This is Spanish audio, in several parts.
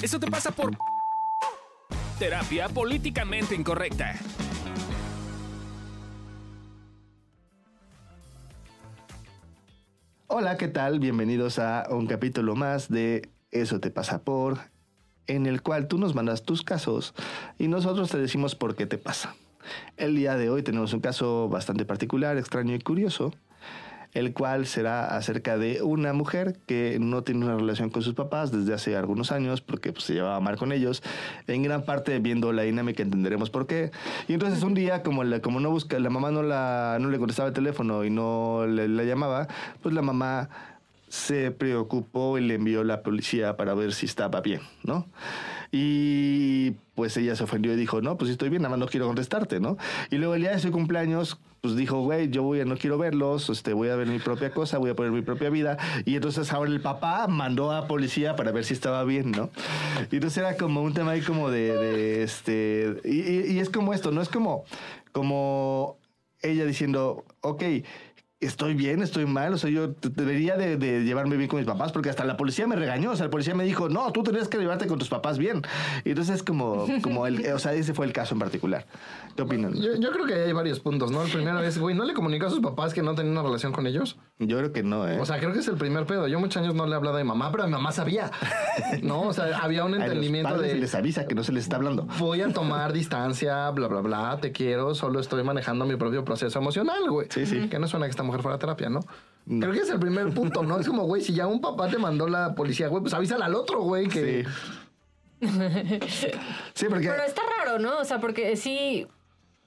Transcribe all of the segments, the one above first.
Eso te pasa por terapia políticamente incorrecta. Hola, ¿qué tal? Bienvenidos a un capítulo más de Eso te pasa por, en el cual tú nos mandas tus casos y nosotros te decimos por qué te pasa. El día de hoy tenemos un caso bastante particular, extraño y curioso, el cual será acerca de una mujer que no tiene una relación con sus papás desde hace algunos años porque pues, se llevaba mal con ellos. En gran parte viendo la dinámica entenderemos por qué. Y entonces un día, como, la, como no busca, la mamá no, la, no le contestaba el teléfono y no le, la llamaba, pues la mamá se preocupó y le envió la policía para ver si estaba bien, ¿no? Y pues ella se ofendió y dijo, no, pues estoy bien, nada más no quiero contestarte, ¿no? Y luego el día de su cumpleaños, pues dijo, güey, yo voy, no quiero verlos, este, voy a ver mi propia cosa, voy a poner mi propia vida. Y entonces ahora el papá mandó a policía para ver si estaba bien, ¿no? Y entonces era como un tema ahí como de, este, y, y es como esto, no es como, como ella diciendo, ok, estoy bien, estoy mal, o sea, yo debería de, de, llevarme bien con mis papás, porque hasta la policía me regañó, o sea, la policía me dijo, no, tú tenías que llevarte con tus papás bien. Y entonces es como, como el, o sea, ese fue el caso en particular. ¿Qué opinan? Yo, yo creo que hay varios puntos, ¿no? El primero es, güey, ¿no le comunicó a sus papás que no tenía una relación con ellos? Yo creo que no, ¿eh? O sea, creo que es el primer pedo. Yo muchos años no le he hablado de mamá, pero mi mamá sabía, ¿no? O sea, había un entendimiento a los de... Se les avisa que no se les está hablando. Voy a tomar distancia, bla, bla, bla, te quiero, solo estoy manejando mi propio proceso emocional, güey. Sí, sí. Que no suena que esta mujer fuera a terapia, ¿no? No. Creo que es el primer punto, ¿no? Es como, güey, si ya un papá te mandó la policía, güey, pues avísale al otro, güey, que... Sí. sí, porque... Pero está raro, ¿no? O sea, porque sí...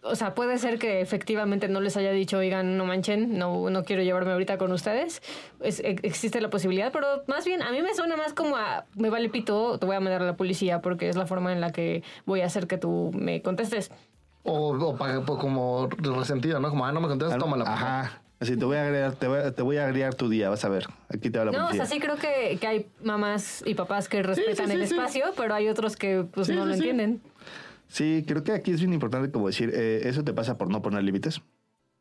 O sea, puede ser que efectivamente no les haya dicho, oigan, no manchen, no, no quiero llevarme ahorita con ustedes. Es, existe la posibilidad, pero más bien a mí me suena más como a, me vale pito, te voy a mandar a la policía porque es la forma en la que voy a hacer que tú me contestes. O, o, o como resentido, ¿no? Como, ah, no me contestas, tómala. Ajá. Así te voy a agregar, te voy a, te voy a agregar tu día, vas a ver. Aquí te va la No, policía. o sea, sí creo que, que hay mamás y papás que respetan sí, sí, el sí. espacio, pero hay otros que pues no lo entienden. Sí, creo que aquí es bien importante como decir, eh, eso te pasa por no poner límites.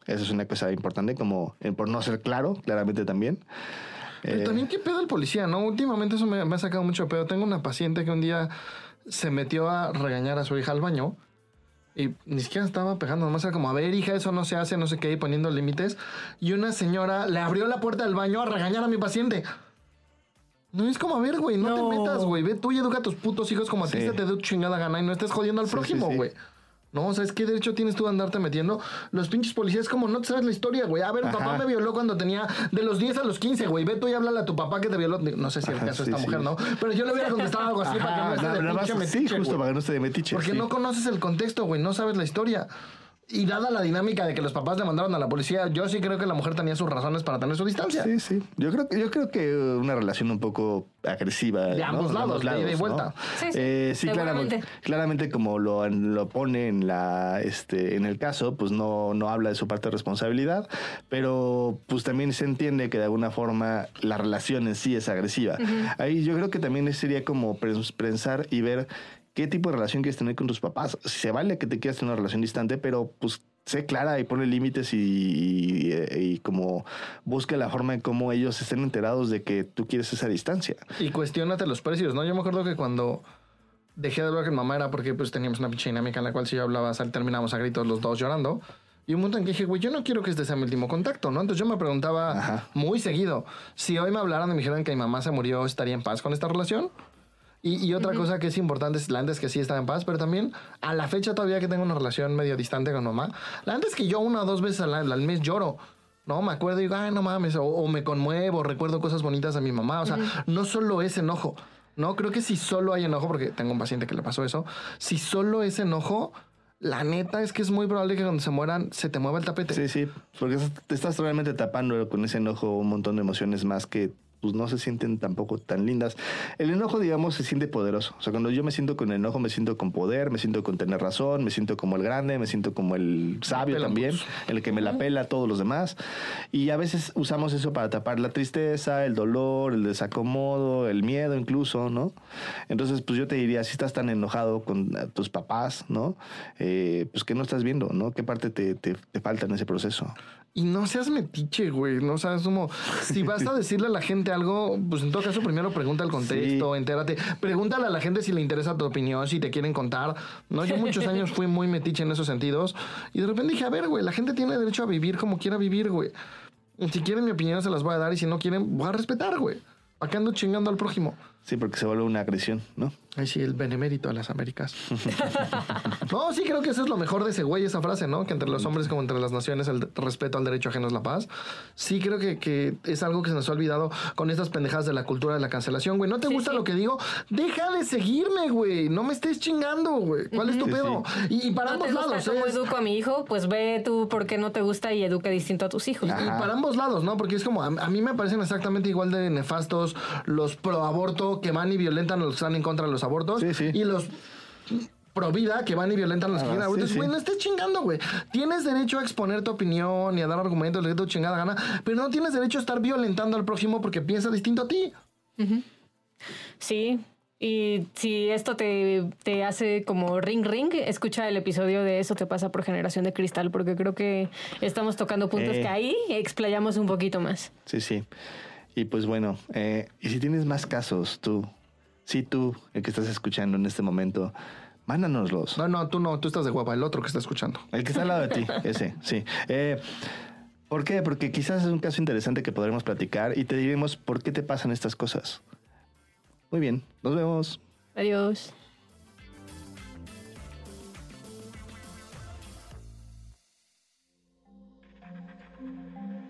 Eso es una cosa importante, como eh, por no ser claro, claramente también. Pero también qué pedo el policía, ¿no? Últimamente eso me, me ha sacado mucho pedo. Tengo una paciente que un día se metió a regañar a su hija al baño y ni siquiera estaba pegando, nomás era como, a ver, hija, eso no se hace, no sé qué, y poniendo límites. Y una señora le abrió la puerta del baño a regañar a mi paciente. No es como, a ver, güey, no, No. te metas, güey. Ve tú y educa a tus putos hijos como a ti se te dé tu chingada gana y no estés jodiendo al Sí, prójimo, sí, sí. güey. No, o sea, es que derecho tienes tú de andarte metiendo. Los pinches policías, como no te sabes la historia, güey. A ver, Ajá. papá me violó cuando tenía de los 10 a los 15, güey. Ve tú y háblale a tu papá que te violó. No sé si el Ajá, caso de esta sí. mujer, ¿no? Pero yo le hubiera contestado algo así para que no esté Ajá, de nada más- pinche sí, metiche, justo para que no esté de metiche. Porque sí. no conoces el contexto, güey. No sabes la historia. Y dada la dinámica de que los papás le mandaron a la policía, yo sí creo que la mujer tenía sus razones para tener su distancia. Sí, sí. Yo creo, que- yo creo que una relación un poco agresiva. De ¿no? ambos lados, de ida y ¿no? vuelta. Sí, sí, Eh, sí, claramente, claramente como lo, lo pone en la este en el caso, pues no, no habla de su parte de responsabilidad, pero pues también se entiende que de alguna forma la relación en sí es agresiva. Ahí yo creo que también sería como pens- pensar y ver qué tipo de relación quieres tener con tus papás. Se vale que te quieras tener una relación distante, pero pues sé clara y pone límites y, y, y como busca la forma en cómo ellos estén enterados de que tú quieres esa distancia. Y cuestionate los precios, ¿no? Yo me acuerdo que cuando dejé de hablar con mamá era porque pues teníamos una pinche dinámica en la cual si yo hablaba, terminábamos a gritos los dos llorando. Y un momento en que dije, güey, yo no quiero que este sea mi último contacto, ¿no? Entonces yo me preguntaba Ajá. muy seguido, si hoy me hablaran y me dijeran que mi mamá se murió, ¿estaría en paz con esta relación? Y, y otra cosa que es importante es la antes que sí estaba en paz, pero también a la fecha todavía que tengo una relación medio distante con mamá, la antes que yo una o dos veces al, al mes lloro. No, me acuerdo y digo, ay, no mames, o, o me conmuevo, recuerdo cosas bonitas de mi mamá. O sea, no solo es enojo. No, creo que si solo hay enojo, porque tengo un paciente que le pasó eso, si solo es enojo, la neta es que es muy probable que cuando se mueran se te mueva el tapete. Sí, sí, porque te estás realmente tapando con ese enojo un montón de emociones más que pues no se sienten tampoco tan lindas. El enojo, digamos, se siente poderoso. O sea, cuando yo me siento con enojo, me siento con poder, me siento con tener razón, me siento como el grande, me siento como el sabio también, el que me la pela a todos los demás. Y a veces usamos eso para tapar la tristeza, el dolor, el desacomodo, el miedo incluso, ¿no? Entonces, pues yo te diría, si estás tan enojado con eh, tus papás, ¿no? Eh, pues que no estás viendo, ¿no? ¿Qué parte te, te, te falta en ese proceso? Y no seas metiche, güey. No sabes como. Si vas a decirle a la gente algo, pues en todo caso, primero pregunta el contexto, entérate. Pregúntale a la gente si le interesa tu opinión, si te quieren contar. No, yo muchos años fui muy metiche en esos sentidos. Y de repente dije, a ver, güey, la gente tiene derecho a vivir como quiera vivir, güey. Si quieren mi opinión, se las voy a dar. Y si no quieren, voy a respetar, güey. ¿Para qué ando chingando al prójimo? Sí, porque se vuelve una agresión, ¿no? Ay, sí, el benemérito de las Américas. no, sí, creo que eso es lo mejor de ese güey, esa frase, ¿no? Que entre los hombres como entre las naciones el respeto al derecho ajeno es la paz. Sí, creo que, que es algo que se nos ha olvidado con estas pendejadas de la cultura de la cancelación, güey. ¿No te gusta lo que digo? Deja de seguirme, güey. No me estés chingando, güey. ¿Cuál es tu pedo? Y, para ambos lados, ¿eh? educo a mi hijo? Pues ve tú por qué no te gusta y educa distinto a tus hijos. Y para ambos lados, ¿no? Porque es como, a, a mí me parecen exactamente igual de nefastos los pro aborto que van y violentan a los que están en contra de los abortos. Y los pro vida que van y violentan a los que quieren abortos. Güey, no estés chingando, güey. Tienes derecho a exponer tu opinión y a dar argumentos de tu chingada gana, pero no tienes derecho a estar violentando al prójimo porque piensa distinto a ti. Sí, y si esto te, te, hace como ring ring, escucha el episodio de Eso te pasa por generación de cristal, porque creo que estamos tocando puntos eh. que ahí explayamos un poquito más. Sí, sí. Y pues bueno, eh, y si tienes más casos, tú, sí tú, el que estás escuchando en este momento, mándanoslos. No, no, tú no, tú estás de guapa, el otro que está escuchando. El que está al lado de ti, ese, sí. Eh, ¿Por qué? Porque quizás es un caso interesante que podremos platicar y te diremos por qué te pasan estas cosas. Muy bien, nos vemos. Adiós.